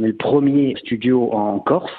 On est le premier studio en Corse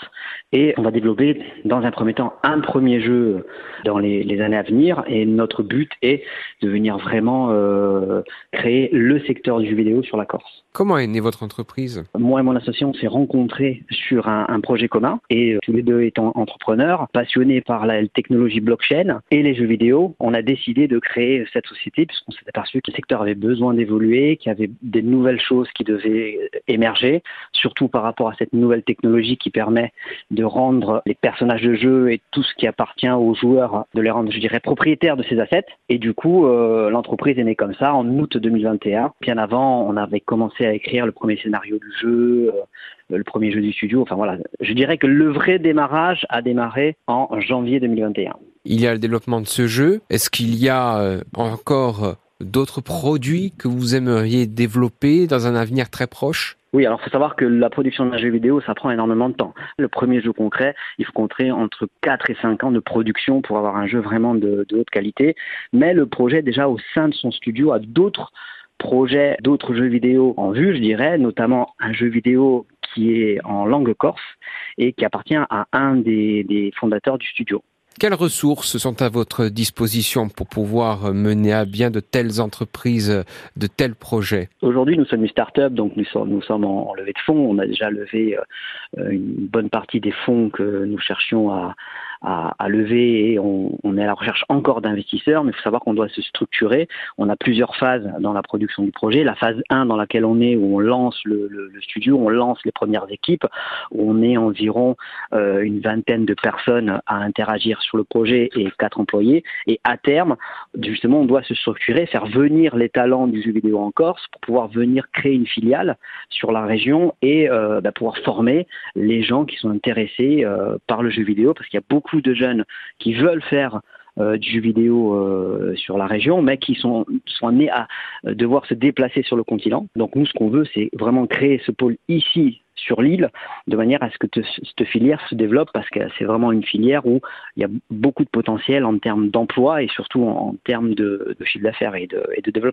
et on va développer dans un premier temps un premier jeu dans les, années à venir. Et notre but est de venir vraiment euh, créer le secteur du jeu vidéo sur la Corse. Comment est née votre entreprise? Moi et mon association s'est rencontrés sur un, projet commun et euh, tous les deux étant entrepreneurs, passionnés par la technologie blockchain et les jeux vidéo, on a décidé de créer cette société puisqu'on s'est aperçu que le secteur avait besoin d'évoluer, qu'il y avait des nouvelles choses qui devaient émerger, surtout par rapport à cette nouvelle technologie qui permet de rendre les personnages de jeu et tout ce qui appartient aux joueurs, de les rendre, je dirais, propriétaires de ces assets. Et du coup, euh, l'entreprise est née comme ça en août 2021. Bien avant, on avait commencé à écrire le premier scénario du jeu, euh, le premier jeu du studio. Enfin voilà, je dirais que le vrai démarrage a démarré en janvier 2021. Il y a le développement de ce jeu. Est-ce qu'il y a euh, encore d'autres produits que vous aimeriez développer dans un avenir très proche? Oui, alors faut savoir que la production d'un jeu vidéo, ça prend énormément de temps. Le premier jeu concret, il faut compter entre 4 et 5 ans de production pour avoir un jeu vraiment de haute qualité. Mais le projet, déjà au sein de son studio, a d'autres projets d'autres jeux vidéo en vue, je dirais, notamment un jeu vidéo qui est en langue corse et qui appartient à un des, fondateurs du studio. Quelles ressources sont à votre disposition pour pouvoir mener à bien de telles entreprises, de tels projets? Aujourd'hui, nous sommes une start-up, donc nous sommes, en, levée de fonds. On a déjà levé euh, une bonne partie des fonds que nous cherchions à, à, à lever et on, on, est à la recherche encore d'investisseurs, mais il faut savoir qu'on doit se structurer. On a plusieurs phases dans la production du projet. La phase 1 dans laquelle on est, où on lance le, le, le studio, on lance les premières équipes, où on est environ euh, une vingtaine de personnes à interagir sur le projet et quatre employés. Et à terme, justement, on doit se structurer, faire venir les talents du jeu vidéo en Corse pour pouvoir venir créer une filiale sur la région et euh, bah, pouvoir former les gens qui sont intéressés euh, par le jeu vidéo, parce qu'il y a beaucoup de jeunes qui veulent faire euh, du jeu vidéo euh, sur la région, mais qui sont, sont amenés à euh, devoir se déplacer sur le continent. Donc nous, ce qu'on veut, c'est vraiment créer ce pôle ici sur l'île, de manière à ce que cette filière se développe, parce que c'est vraiment une filière où il y a beaucoup de potentiel en termes d'emploi et surtout en, termes de, chiffre d'affaires et de développement.